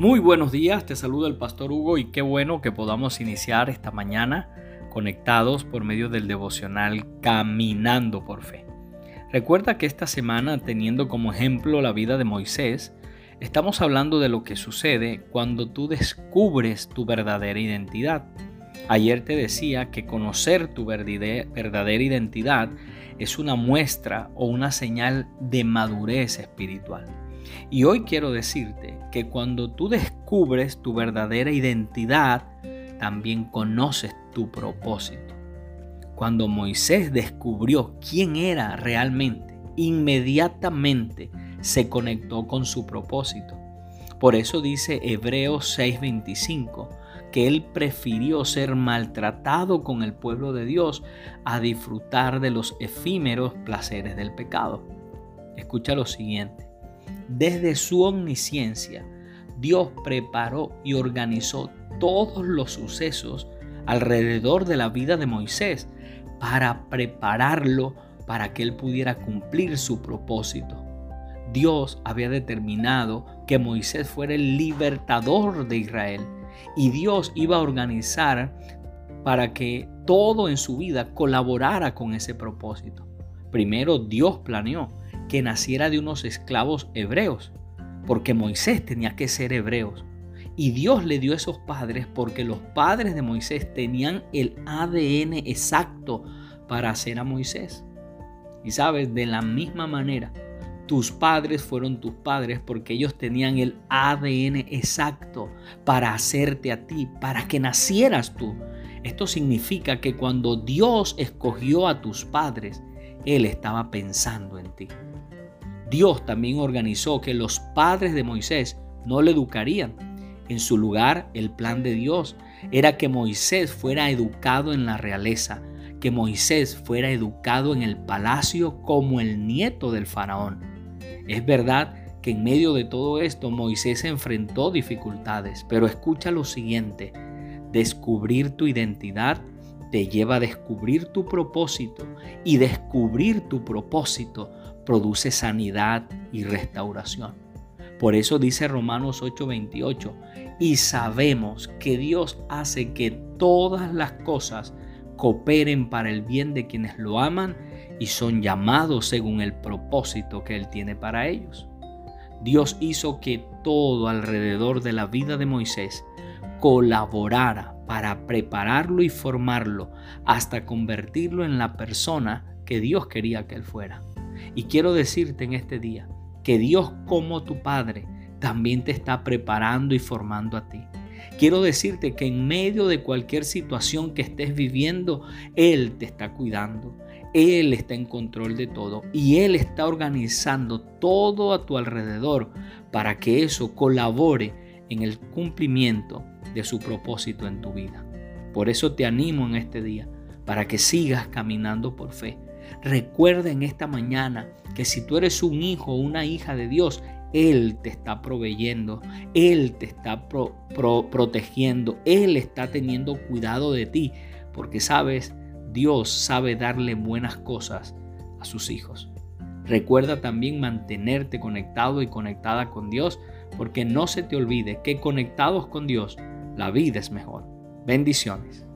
Muy buenos días, te saluda el pastor Hugo y qué bueno que podamos iniciar esta mañana conectados por medio del devocional Caminando por Fe. Recuerda que esta semana, teniendo como ejemplo la vida de Moisés, estamos hablando de lo que sucede cuando tú descubres tu verdadera identidad. Ayer te decía que conocer tu verdadera identidad es una muestra o una señal de madurez espiritual. Y hoy quiero decirte que cuando tú descubres tu verdadera identidad, también conoces tu propósito. Cuando Moisés descubrió quién era realmente, inmediatamente se conectó con su propósito. Por eso dice Hebreos 6:25 que él prefirió ser maltratado con el pueblo de Dios a disfrutar de los efímeros placeres del pecado. Escucha lo siguiente. Desde su omnisciencia, Dios preparó y organizó todos los sucesos alrededor de la vida de Moisés para prepararlo para que él pudiera cumplir su propósito. Dios había determinado que Moisés fuera el libertador de Israel y Dios iba a organizar para que todo en su vida colaborara con ese propósito. Primero Dios planeó que naciera de unos esclavos hebreos, porque Moisés tenía que ser hebreos. Y Dios le dio esos padres porque los padres de Moisés tenían el ADN exacto para hacer a Moisés. Y sabes, de la misma manera, tus padres fueron tus padres porque ellos tenían el ADN exacto para hacerte a ti, para que nacieras tú. Esto significa que cuando Dios escogió a tus padres, Él estaba pensando en ti. Dios también organizó que los padres de Moisés no le educarían. En su lugar, el plan de Dios era que Moisés fuera educado en la realeza, que Moisés fuera educado en el palacio como el nieto del faraón. Es verdad que en medio de todo esto Moisés enfrentó dificultades, pero escucha lo siguiente, descubrir tu identidad te lleva a descubrir tu propósito y descubrir tu propósito produce sanidad y restauración. Por eso dice Romanos 8:28, y sabemos que Dios hace que todas las cosas cooperen para el bien de quienes lo aman y son llamados según el propósito que Él tiene para ellos. Dios hizo que todo alrededor de la vida de Moisés colaborara para prepararlo y formarlo hasta convertirlo en la persona que Dios quería que él fuera. Y quiero decirte en este día que Dios como tu Padre también te está preparando y formando a ti. Quiero decirte que en medio de cualquier situación que estés viviendo, Él te está cuidando. Él está en control de todo y Él está organizando todo a tu alrededor para que eso colabore en el cumplimiento de su propósito en tu vida. Por eso te animo en este día, para que sigas caminando por fe. Recuerda en esta mañana que si tú eres un hijo o una hija de Dios, Él te está proveyendo, Él te está protegiendo, Él está teniendo cuidado de ti, porque sabes, Dios sabe darle buenas cosas a sus hijos. Recuerda también mantenerte conectado y conectada con Dios, porque no se te olvide que conectados con Dios, la vida es mejor. Bendiciones.